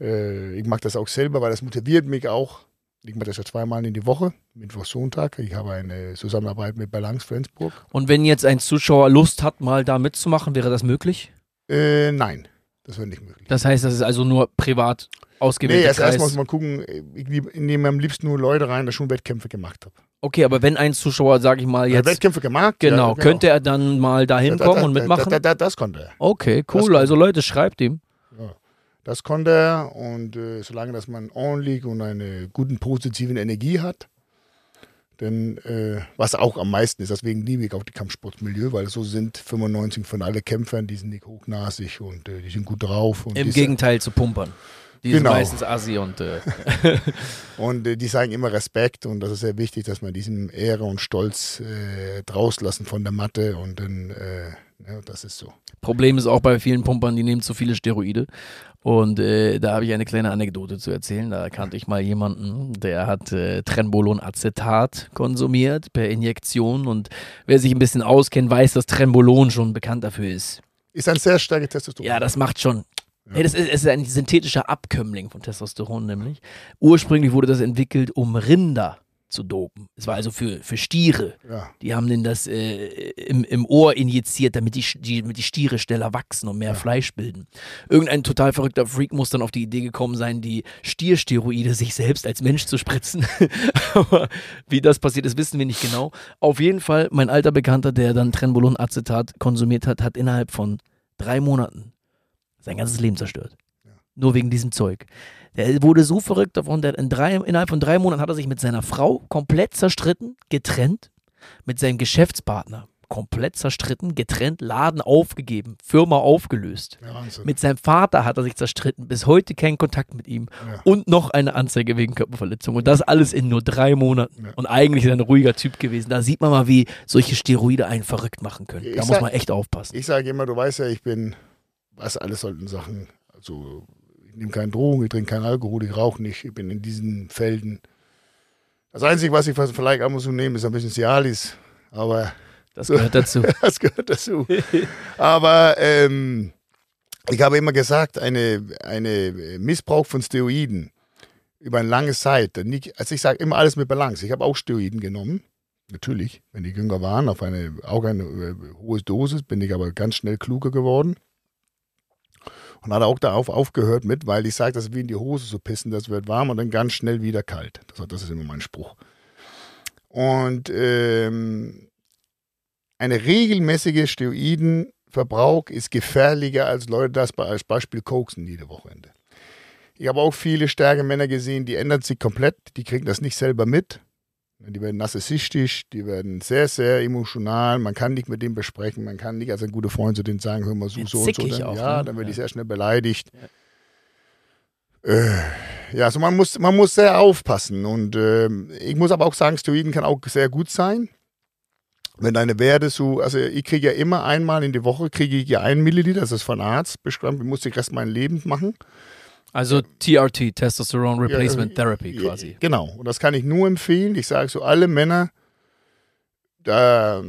Äh, ich mache das auch selber, weil das motiviert mich auch. Ich mache das ja zweimal in die Woche, Mittwoch, Sonntag. Ich habe eine Zusammenarbeit mit Balance Flensburg. Und wenn jetzt ein Zuschauer Lust hat, mal da mitzumachen, wäre das möglich? Äh, nein, das wäre nicht möglich. Das heißt, das ist also nur privat ausgewählt. Nee, erst erstmal muss man gucken, ich nehme am liebsten nur Leute rein, die schon Wettkämpfe gemacht haben. Okay, aber wenn ein Zuschauer, sag ich mal, jetzt. Wettkämpfe gemacht? Genau, ja, genau. könnte er dann mal da hinkommen und mitmachen? Da, da, das konnte er. Okay, cool. Also Leute, schreibt ihm. Das konnte er und äh, solange dass man ordentlich und eine guten positiven Energie hat, denn äh, was auch am meisten ist, deswegen liebe ich auch die Kampfsportmilieu, weil so sind 95 von allen Kämpfern, die sind nicht hochnasig und äh, die sind gut drauf. Im Gegenteil zu pumpern. Die genau. sind meistens Assi und. Äh und äh, die sagen immer Respekt und das ist sehr wichtig, dass man diesen Ehre und Stolz äh, drauslassen von der Matte und dann, äh, ja, das ist so. Problem ist auch bei vielen Pumpern, die nehmen zu viele Steroide. Und äh, da habe ich eine kleine Anekdote zu erzählen. Da kannte ich mal jemanden, der hat äh, Trenbolon-Acetat konsumiert per Injektion. Und wer sich ein bisschen auskennt, weiß, dass Trenbolon schon bekannt dafür ist. Ist ein sehr starkes Testosteron. Ja, das macht schon. Nee, das ist, ist ein synthetischer Abkömmling von Testosteron nämlich. Ursprünglich wurde das entwickelt, um Rinder zu dopen. Es war also für, für Stiere. Ja. Die haben denn das äh, im, im Ohr injiziert, damit die, die, damit die Stiere schneller wachsen und mehr ja. Fleisch bilden. Irgendein total verrückter Freak muss dann auf die Idee gekommen sein, die Stiersteroide sich selbst als Mensch zu spritzen. Aber wie das passiert ist, wissen wir nicht genau. Auf jeden Fall, mein alter Bekannter, der dann Trenbolon-Acetat konsumiert hat, hat innerhalb von drei Monaten sein ganzes Leben zerstört. Ja. Nur wegen diesem Zeug. Der wurde so verrückt davon, der in drei, innerhalb von drei Monaten hat er sich mit seiner Frau komplett zerstritten, getrennt, mit seinem Geschäftspartner komplett zerstritten, getrennt, Laden aufgegeben, Firma aufgelöst. Ja, mit seinem Vater hat er sich zerstritten, bis heute kein Kontakt mit ihm ja. und noch eine Anzeige wegen Körperverletzung. Und das alles in nur drei Monaten. Ja. Und eigentlich ist er ein ruhiger Typ gewesen. Da sieht man mal, wie solche Steroide einen verrückt machen können. Ich da sag, muss man echt aufpassen. Ich sage immer, du weißt ja, ich bin was alles sollten Sachen. Also ich nehme keine Drogen, ich trinke keinen Alkohol, ich rauche nicht, ich bin in diesen Felden. Das Einzige, was ich vielleicht ab und zu nehme, ist ein bisschen Cialis, aber das gehört dazu. das gehört dazu. aber ähm, ich habe immer gesagt, eine, eine Missbrauch von Steroiden über eine lange Zeit, also ich sage immer alles mit Balance. Ich habe auch Steroiden genommen, natürlich, wenn die jünger waren, auf eine auch eine äh, hohe Dosis, bin ich aber ganz schnell kluger geworden. Und hat auch darauf aufgehört mit, weil ich sage, das ist wie in die Hose zu pissen, das wird warm und dann ganz schnell wieder kalt. Das, das ist immer mein Spruch. Und ähm, eine regelmäßige Steroidenverbrauch ist gefährlicher, als Leute das als Beispiel koksen jede Wochenende. Ich habe auch viele starke Männer gesehen, die ändern sich komplett, die kriegen das nicht selber mit. Die werden narzisstisch, die werden sehr, sehr emotional. Man kann nicht mit dem besprechen, man kann nicht als ein guter Freund zu denen sagen, hör mal so, so und so. Dann, auch, ja, ne? dann wird ja. ich sehr schnell beleidigt. Ja. Äh, ja, also man muss, man muss sehr aufpassen. Und äh, ich muss aber auch sagen, Steroiden kann auch sehr gut sein. Wenn deine Werte so, also ich kriege ja immer einmal in die Woche, kriege ich ja einen Milliliter, das ist von Arzt beschrieben, ich muss den Rest meines Lebens machen. Also TRT, Testosterone Replacement ja, Therapy quasi. Genau, und das kann ich nur empfehlen. Ich sage so, alle Männer, da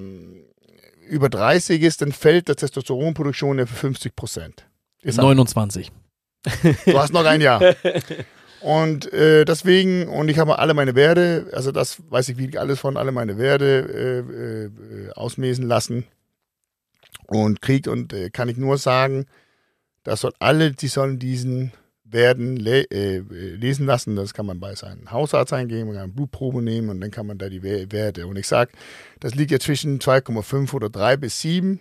über 30 ist, dann fällt die Testosteronproduktion auf 50 Prozent. 29. Du hast noch ein Jahr. Und äh, deswegen, und ich habe alle meine Werte, also das weiß ich wie alles von, alle meine Werte äh, äh, ausmesen lassen. und kriegt. Und äh, kann ich nur sagen, das soll alle, die sollen diesen werden le äh, lesen lassen. Das kann man bei seinem Hausarzt eingeben, man kann eine Blutprobe nehmen und dann kann man da die Werte. Und ich sage, das liegt ja zwischen 2,5 oder 3 bis 7.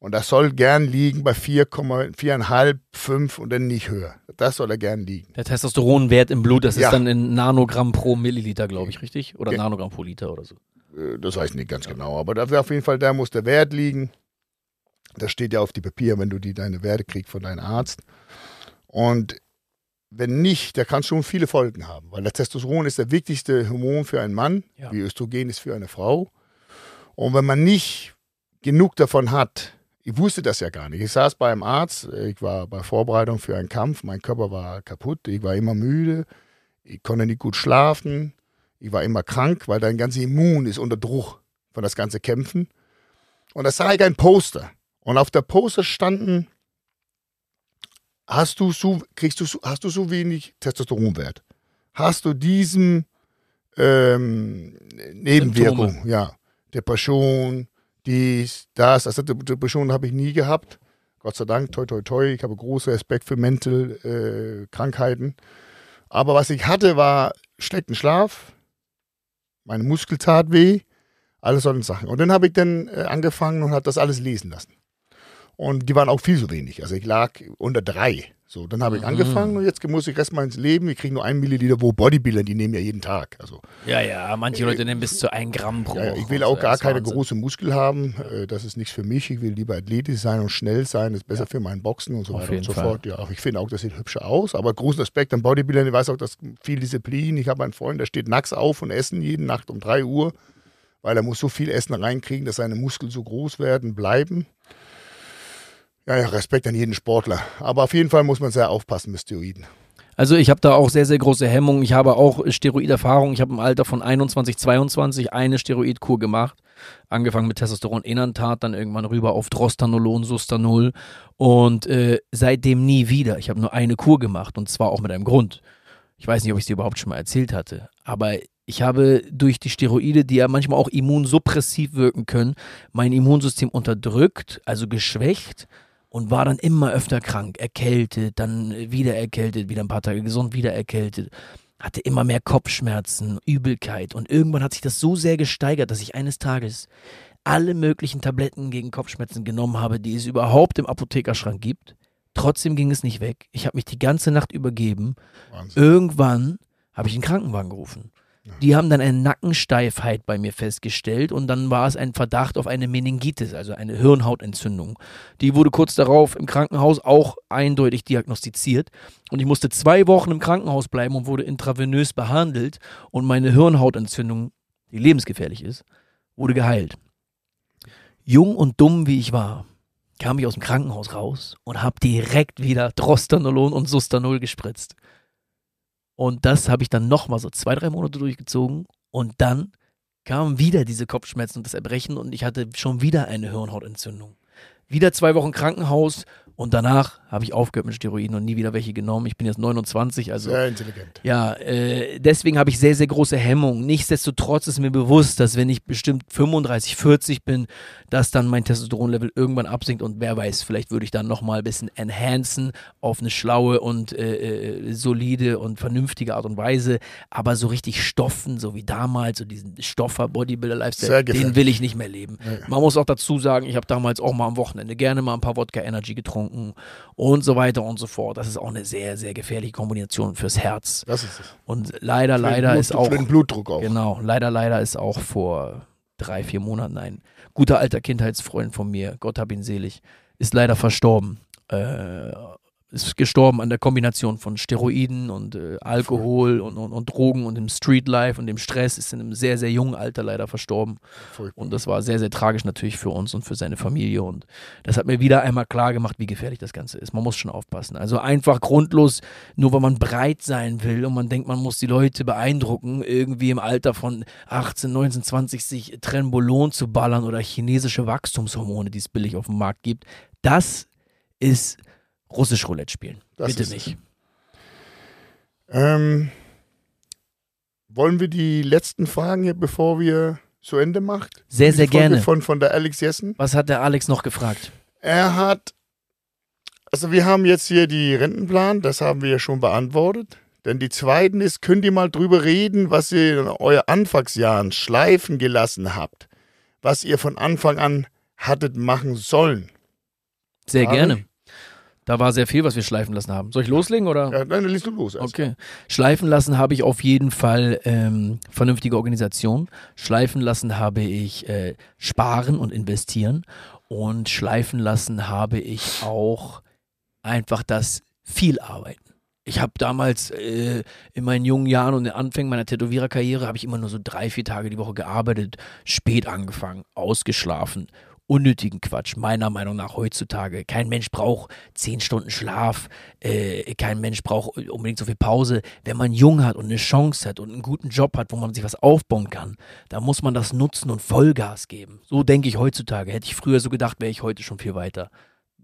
Und das soll gern liegen bei 4,5, 5 und dann nicht höher. Das soll er gern liegen. Der Testosteronwert im Blut, das ja. ist dann in Nanogramm pro Milliliter, glaube ich, richtig? Oder ja. Nanogramm pro Liter oder so. Äh, das weiß ich nicht ganz genau, aber dafür auf jeden Fall, da muss der Wert liegen. Das steht ja auf die Papier, wenn du die deine Werte kriegst von deinem Arzt. Und wenn nicht, der kann schon viele Folgen haben, weil der Testosteron ist der wichtigste Hormon für einen Mann, ja. wie Östrogen ist für eine Frau. Und wenn man nicht genug davon hat, ich wusste das ja gar nicht. Ich saß bei einem Arzt, ich war bei Vorbereitung für einen Kampf, mein Körper war kaputt, ich war immer müde, ich konnte nicht gut schlafen, ich war immer krank, weil dein ganzes Immun ist unter Druck von das ganze Kämpfen. Und da sah ich ein Poster. Und auf der Poster standen hast du so, kriegst du so, hast du so wenig Testosteronwert? Hast du diesen ähm, Nebenwirkung, Symptome. ja, Depression, dies, das, also Depression habe ich nie gehabt. Gott sei Dank, toi, toi, toi. Ich habe großen Respekt für Mental äh, Krankheiten. Aber was ich hatte, war schlechten Schlaf, mein Muskel tat weh, alles solche Sachen. Und dann habe ich dann äh, angefangen und habe das alles lesen lassen. Und die waren auch viel zu wenig. Also ich lag unter drei. So, dann habe ich mhm. angefangen und jetzt muss ich Rest meines Lebens, ich kriege nur einen Milliliter, wo Bodybuilder, die nehmen ja jeden Tag. Also, ja, ja, manche Leute nehmen bis zu ein Gramm pro ja, Ich will auch gar keine Wahnsinn. große Muskel haben. Äh, das ist nichts für mich. Ich will lieber athletisch sein und schnell sein. Das ist besser ja. für meinen Boxen und so Auf weiter und so Fall. fort. Ja, ich finde auch, das sieht hübscher aus. Aber großen Respekt an Bodybuilder. Ich weiß auch, dass viel Disziplin. Ich habe einen Freund, der steht nachts auf und essen jeden Nacht um drei Uhr, weil er muss so viel Essen reinkriegen, dass seine Muskeln so groß werden, bleiben. Ja, ja, Respekt an jeden Sportler. Aber auf jeden Fall muss man sehr aufpassen mit Steroiden. Also ich habe da auch sehr, sehr große Hemmungen. Ich habe auch Steroiderfahrung. Ich habe im Alter von 21, 22 eine Steroidkur gemacht. Angefangen mit Testosteron Enantat, dann irgendwann rüber auf Drostanolon, Sustanol und äh, seitdem nie wieder. Ich habe nur eine Kur gemacht und zwar auch mit einem Grund. Ich weiß nicht, ob ich es dir überhaupt schon mal erzählt hatte, aber ich habe durch die Steroide, die ja manchmal auch immunsuppressiv wirken können, mein Immunsystem unterdrückt, also geschwächt und war dann immer öfter krank, erkältet, dann wieder erkältet, wieder ein paar Tage gesund, wieder erkältet. Hatte immer mehr Kopfschmerzen, Übelkeit und irgendwann hat sich das so sehr gesteigert, dass ich eines Tages alle möglichen Tabletten gegen Kopfschmerzen genommen habe, die es überhaupt im Apothekerschrank gibt. Trotzdem ging es nicht weg. Ich habe mich die ganze Nacht übergeben. Wahnsinn. Irgendwann habe ich einen Krankenwagen gerufen. Die haben dann eine Nackensteifheit bei mir festgestellt und dann war es ein Verdacht auf eine Meningitis, also eine Hirnhautentzündung. Die wurde kurz darauf im Krankenhaus auch eindeutig diagnostiziert und ich musste zwei Wochen im Krankenhaus bleiben und wurde intravenös behandelt und meine Hirnhautentzündung, die lebensgefährlich ist, wurde geheilt. Jung und dumm wie ich war, kam ich aus dem Krankenhaus raus und habe direkt wieder Drostanolon und Sustanol gespritzt. Und das habe ich dann nochmal so zwei, drei Monate durchgezogen. Und dann kamen wieder diese Kopfschmerzen und das Erbrechen und ich hatte schon wieder eine Hirnhautentzündung. Wieder zwei Wochen Krankenhaus und danach habe ich aufgehört mit Steroiden und nie wieder welche genommen. Ich bin jetzt 29, also. Sehr intelligent. Ja, äh, deswegen habe ich sehr, sehr große Hemmungen. Nichtsdestotrotz ist mir bewusst, dass wenn ich bestimmt 35, 40 bin, dass dann mein Testosteronlevel irgendwann absinkt und wer weiß, vielleicht würde ich dann nochmal ein bisschen enhancen auf eine schlaue und äh, äh, solide und vernünftige Art und Weise. Aber so richtig stoffen, so wie damals, so diesen Stoffer-Bodybuilder-Lifestyle, den will ich nicht mehr leben. Ja. Man muss auch dazu sagen, ich habe damals auch mal am Wochenende gerne mal ein paar Wodka Energy getrunken und so weiter und so fort. Das ist auch eine sehr, sehr gefährliche Kombination fürs Herz. Das ist es. Und leider, für leider Blut, ist auch. Für den Blutdruck auch. Genau, leider, leider ist auch vor drei, vier Monaten ein guter alter Kindheitsfreund von mir, Gott hab ihn selig, ist leider verstorben. Äh, ist gestorben an der Kombination von Steroiden und äh, Alkohol und, und, und, Drogen und dem Streetlife und dem Stress, ist in einem sehr, sehr jungen Alter leider verstorben. Und das war sehr, sehr tragisch natürlich für uns und für seine Familie. Und das hat mir wieder einmal klar gemacht, wie gefährlich das Ganze ist. Man muss schon aufpassen. Also einfach grundlos, nur weil man breit sein will und man denkt, man muss die Leute beeindrucken, irgendwie im Alter von 18, 19, 20 sich Trenbolon zu ballern oder chinesische Wachstumshormone, die es billig auf dem Markt gibt. Das ist russisch Roulette spielen. Das Bitte nicht. Ähm, wollen wir die letzten Fragen hier, bevor wir zu Ende machen? Sehr, sehr gerne. Von, von der Alex Jessen. Was hat der Alex noch gefragt? Er hat, also wir haben jetzt hier die Rentenplan, das haben wir ja schon beantwortet. Denn die zweiten ist, könnt ihr mal drüber reden, was ihr in euren Anfangsjahren schleifen gelassen habt, was ihr von Anfang an hattet machen sollen. Sehr Habe gerne. Da war sehr viel, was wir schleifen lassen haben. Soll ich loslegen oder? Ja, nein, dann liest du los. erst. Okay. Schleifen lassen habe ich auf jeden Fall ähm, vernünftige Organisation. Schleifen lassen habe ich äh, sparen und investieren. Und schleifen lassen habe ich auch einfach das viel arbeiten. Ich habe damals äh, in meinen jungen Jahren und den Anfängen meiner Tätowiererkarriere habe ich immer nur so drei, vier Tage die Woche gearbeitet, spät angefangen, ausgeschlafen, unnötigen Quatsch, meiner Meinung nach heutzutage. Kein Mensch braucht zehn Stunden Schlaf, äh, kein Mensch braucht unbedingt so viel Pause. Wenn man jung hat und eine Chance hat und einen guten Job hat, wo man sich was aufbauen kann, da muss man das nutzen und Vollgas geben. So denke ich heutzutage. Hätte ich früher so gedacht, wäre ich heute schon viel weiter.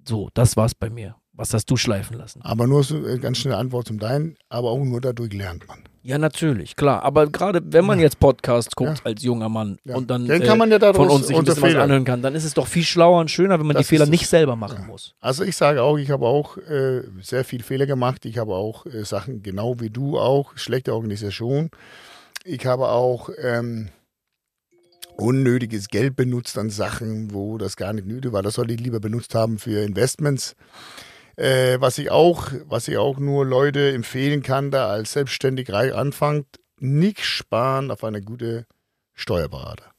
So, das war's bei mir. Was hast du schleifen lassen? Aber nur so eine ganz schnelle Antwort zum Deinen, aber auch nur dadurch lernt man. Ja, natürlich, klar. Aber gerade wenn man jetzt Podcast guckt Ja. als junger Mann Ja. und dann äh, kann man ja von uns sich ein bisschen was anhören kann, dann ist es doch viel schlauer und schöner, wenn man Das die Fehler nicht selber machen muss. Also ich sage auch, ich habe auch äh, sehr viel Fehler gemacht. Ich habe auch äh, Sachen, genau wie du auch, schlechte Organisation. Ich habe auch ähm, unnötiges Geld benutzt an Sachen, wo das gar nicht nötig war. Das sollte ich lieber benutzt haben für Investments. Äh, was ich auch, was ich auch nur Leute empfehlen kann, da als selbstständig anfangt, nicht sparen auf eine gute Steuerberater.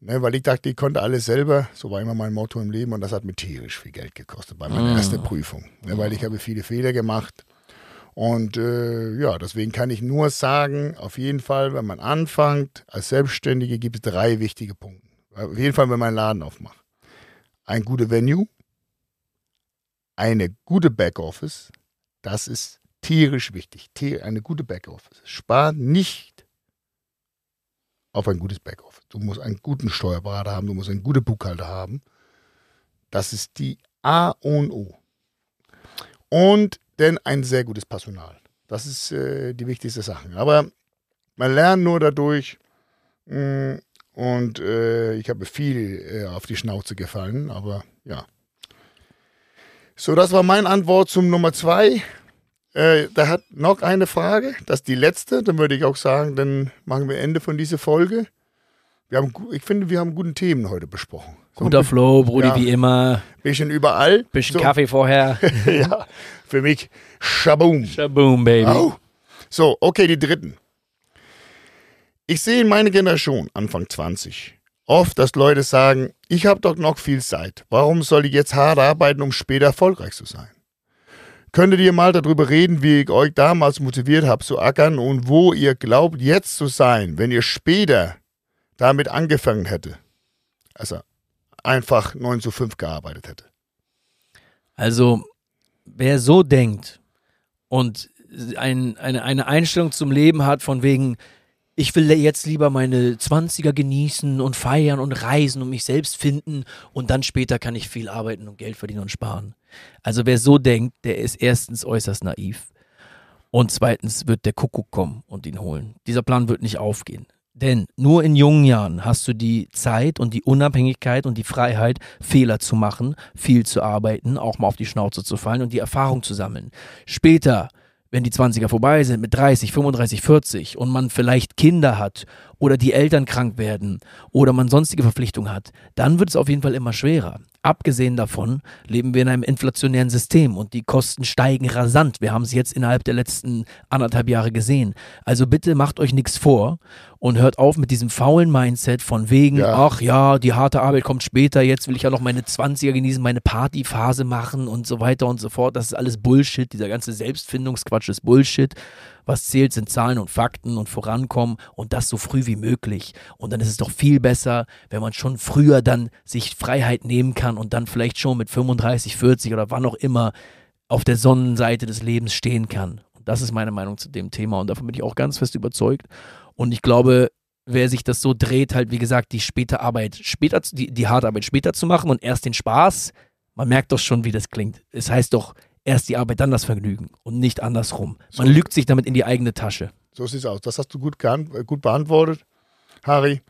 Ne, weil ich dachte, ich konnte alles selber, so war immer mein Motto im Leben und das hat mir tierisch viel Geld gekostet bei meiner Mm. ersten Prüfung. Ne, weil ich habe viele Fehler gemacht und äh, ja, deswegen kann ich nur sagen, auf jeden Fall, wenn man anfängt als Selbstständige, gibt es drei wichtige Punkte. Auf jeden Fall, wenn man einen Laden aufmacht. Ein gutes Venue, eine gute Backoffice, das ist tierisch wichtig. Ti- Eine gute Backoffice. Spar nicht auf ein gutes Backoffice. Du musst einen guten Steuerberater haben, du musst einen guten Buchhalter haben. Das ist die A und O. Und dann ein sehr gutes Personal. Das ist äh, die wichtigste Sache. Aber man lernt nur dadurch. mh, Und äh, ich habe viel äh, auf die Schnauze gefallen, aber ja. So, das war meine Antwort zum Nummer zwei. Äh, da hat noch eine Frage, das ist die letzte. Dann würde ich auch sagen, dann machen wir Ende von dieser Folge. Wir haben, ich finde, wir haben guten Themen heute besprochen. So Guter ein Flow, Brudi, Ja. wie immer. bisschen überall. Bisschen so, Kaffee vorher. ja, für mich Shaboom. Shaboom, Baby. Au. So, okay, die dritten. Ich sehe in meiner Generation, Anfang 20, oft, dass Leute sagen, ich habe doch noch viel Zeit. Warum soll ich jetzt hart arbeiten, um später erfolgreich zu sein? Könntet ihr mal darüber reden, wie ich euch damals motiviert habe zu ackern und wo ihr glaubt, jetzt zu sein, wenn ihr später damit angefangen hätte? Also einfach 9 zu 5 gearbeitet hätte. Also, wer so denkt und ein, eine, eine Einstellung zum Leben hat von wegen, ich will jetzt lieber meine 20er genießen und feiern und reisen und mich selbst finden und dann später kann ich viel arbeiten und Geld verdienen und sparen. Also wer so denkt, der ist erstens äußerst naiv und zweitens wird der Kuckuck kommen und ihn holen. Dieser Plan wird nicht aufgehen. Denn nur in jungen Jahren hast du die Zeit und die Unabhängigkeit und die Freiheit, Fehler zu machen, viel zu arbeiten, auch mal auf die Schnauze zu fallen und die Erfahrung zu sammeln. Später, wenn die 20er vorbei sind, mit 30, 35, 40 und man vielleicht Kinder hat oder die Eltern krank werden oder man sonstige Verpflichtungen hat, dann wird es auf jeden Fall immer schwerer. Abgesehen davon leben wir in einem inflationären System und die Kosten steigen rasant. Wir haben es jetzt innerhalb der letzten anderthalb Jahre gesehen. Also bitte macht euch nichts vor und hört auf mit diesem faulen Mindset von wegen, Ja. ach ja, die harte Arbeit kommt später, jetzt will ich ja noch meine 20er genießen, meine Partyphase machen und so weiter und so fort. Das ist alles Bullshit. Dieser ganze Selbstfindungsquatsch ist Bullshit. Was zählt, sind Zahlen und Fakten und vorankommen und das so früh wie möglich. Und dann ist es doch viel besser, wenn man schon früher dann sich Freiheit nehmen kann und dann vielleicht schon mit 35, 40 oder wann auch immer auf der Sonnenseite des Lebens stehen kann. Und das ist meine Meinung zu dem Thema und davon bin ich auch ganz fest überzeugt. Und ich glaube, wer sich das so dreht, halt wie gesagt, die späte Arbeit später, die, die harte Arbeit später zu machen und erst den Spaß, man merkt doch schon, wie das klingt. Es heißt doch, erst die Arbeit, dann das Vergnügen und nicht andersrum. Man So. lügt sich damit in die eigene Tasche. So sieht's aus. Das hast du gut, äh, gut beantwortet, Harry.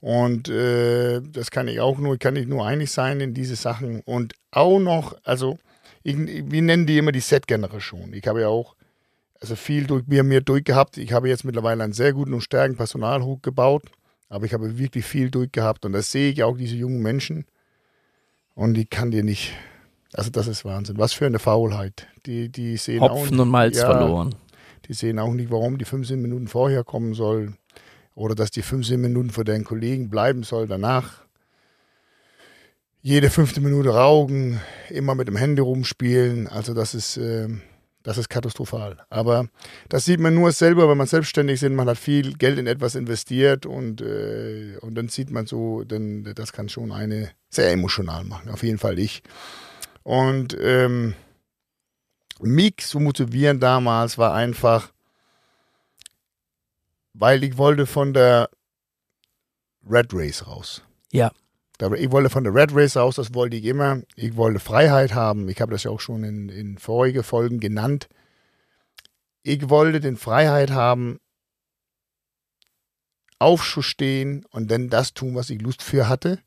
Und äh, das kann ich auch nur, kann ich nur einig sein in diese Sachen. Und auch noch, also ich, wir nennen die immer die Set-Generation. Ich habe ja auch also viel durch mir, mir durchgehabt. Ich habe jetzt mittlerweile einen sehr guten und starken Personalhut gebaut, aber ich habe wirklich viel durchgehabt und das sehe ich auch diese jungen Menschen und ich kann dir nicht, also das ist Wahnsinn. Was für eine Faulheit. Die, die sehen Hopfen auch, und Malz ja, verloren. Die sehen auch nicht, warum die 15 Minuten vorher kommen soll oder dass die 15 Minuten vor deinen Kollegen bleiben soll danach. Jede fünfte Minute rauchen, immer mit dem Handy rumspielen. Also das ist, äh, das ist katastrophal. Aber das sieht man nur selber, wenn man selbstständig ist. Man hat viel Geld in etwas investiert und, äh, und dann sieht man so, denn das kann schon eine sehr emotional machen. Auf jeden Fall ich. Und ähm, mich zu motivieren damals war einfach, weil ich wollte von der Red Race raus. Ja. Ich wollte von der Red Race raus, das wollte ich immer. Ich wollte Freiheit haben. Ich habe das ja auch schon in, in vorige Folgen genannt. Ich wollte den Freiheit haben, aufzustehen und dann das tun, was ich Lust für hatte,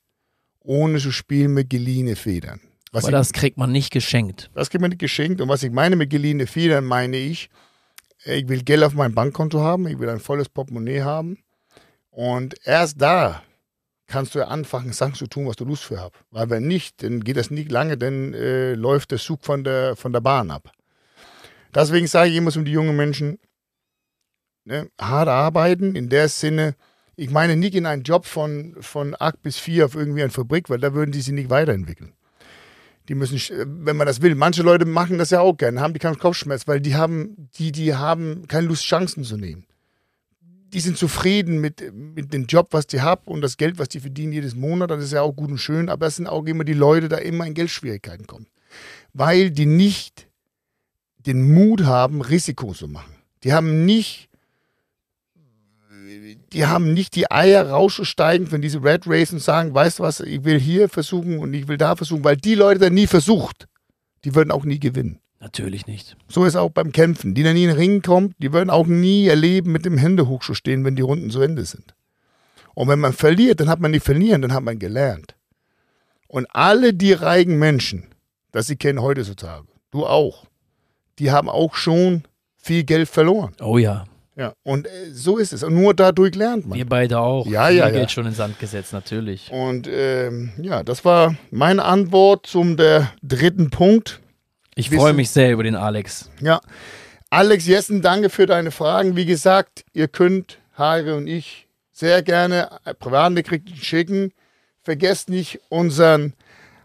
ohne zu spielen mit geliehene Federn. Was Aber ich, das kriegt man nicht geschenkt. das kriegt man nicht geschenkt. Und was ich meine mit geliehene Federn, meine ich, ich will Geld auf meinem Bankkonto haben, ich will ein volles Portemonnaie haben. Und erst da kannst du ja anfangen, Sachen zu tun, was du Lust für hast. Weil wenn nicht, dann geht das nicht lange, dann äh, läuft der Zug von der, von der Bahn ab. Deswegen sage ich immer zu den jungen Menschen, ne, hart arbeiten in der Sinne, ich meine nicht in einen Job von, von 8 bis 4 auf irgendwie eine Fabrik, weil da würden die sich nicht weiterentwickeln. Die müssen, wenn man das will, manche Leute machen das ja auch gerne, haben die keinen Kopfschmerz, weil die haben, die, die haben keine Lust, Chancen zu nehmen. Die sind zufrieden mit, mit dem Job, was die haben und das Geld, was die verdienen jedes Monat, das ist ja auch gut und schön, aber es sind auch immer die Leute, da immer in Geldschwierigkeiten kommen. Weil die nicht den Mut haben, Risiko zu machen. Die haben nicht, die haben nicht die Eier rauszusteigen von diese Red Race und sagen, weißt du was, ich will hier versuchen und ich will da versuchen, weil die Leute dann nie versucht, die würden auch nie gewinnen. Natürlich nicht. So ist auch beim Kämpfen. Die, die nie in den Ring kommt, die würden auch nie erleben, mit dem Hände hoch zu stehen, wenn die Runden zu Ende sind. Und wenn man verliert, dann hat man nicht verlieren, dann hat man gelernt. Und alle die reichen Menschen, das sie kennen heutzutage, du auch, die haben auch schon viel Geld verloren. Oh ja. Ja, und äh, so ist es. Und nur dadurch lernt man. Wir beide auch. Ja, ja, Geld ja. schon in Sand gesetzt, natürlich. Und ähm, ja, das war meine Antwort zum der dritten Punkt. Ich freue mich sehr über den Alex. Ja. Alex Jessen, danke für deine Fragen. Wie gesagt, ihr könnt Haare und ich sehr gerne Privatnachrichten schicken. Vergesst nicht, unseren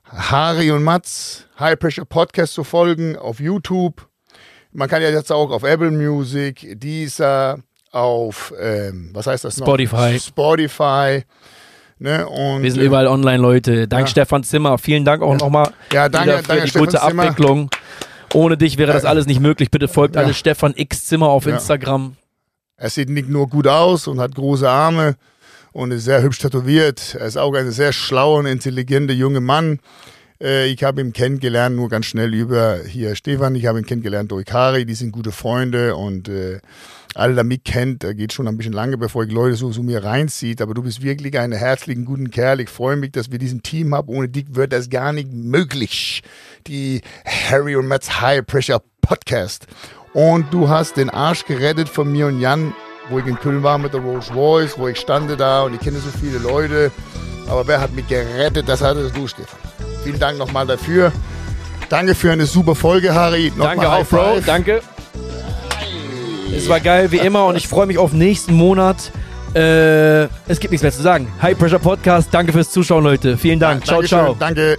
Harry und Mats High Pressure Podcast zu folgen auf YouTube. Man kann ja jetzt auch auf Apple Music, Deezer, auf, ähm, was heißt das noch? Spotify. Spotify. Ne? Und, Wir sind äh, überall online, Leute. Dank Ja. Stefan Zimmer. Vielen Dank auch nochmal Ja, danke, für danke, die Stefan gute Zimmer. Abwicklung. Ohne dich wäre das Ja. alles nicht möglich. Bitte folgt Ja. alle Stefan X Zimmer auf Ja. Instagram. Er sieht nicht nur gut aus und hat große Arme und ist sehr hübsch tätowiert. Er ist auch ein sehr schlauer und intelligenter junger Mann. Äh, Ich habe ihn kennengelernt, nur ganz schnell über hier Stefan. Ich habe ihn kennengelernt durch Kari, die sind gute Freunde und äh, alle, der mich kennt, geht schon ein bisschen lange, bevor ich Leute so zu mir reinzieht. Aber du bist wirklich einen herzlichen, guten Kerl. Ich freue mich, dass wir diesen Team haben. Ohne dich wird das gar nicht möglich. Die Harry und Matt's High Pressure Podcast. Und du hast den Arsch gerettet von mir und Jan, wo ich in Köln war mit der Rolls Royce, wo ich stande da und ich kenne so viele Leute. Aber wer hat mich gerettet? Das hattest du, Stefan. Vielen Dank nochmal dafür. Danke für eine super Folge, Harry. Nochmal Danke auch, Bro. Danke. Es war geil, wie immer. Und ich freue mich auf nächsten Monat. Äh, es gibt nichts mehr zu sagen. High Pressure Podcast. Danke fürs Zuschauen, Leute. Vielen Dank. ciao, Dankeschön. ciao. Danke.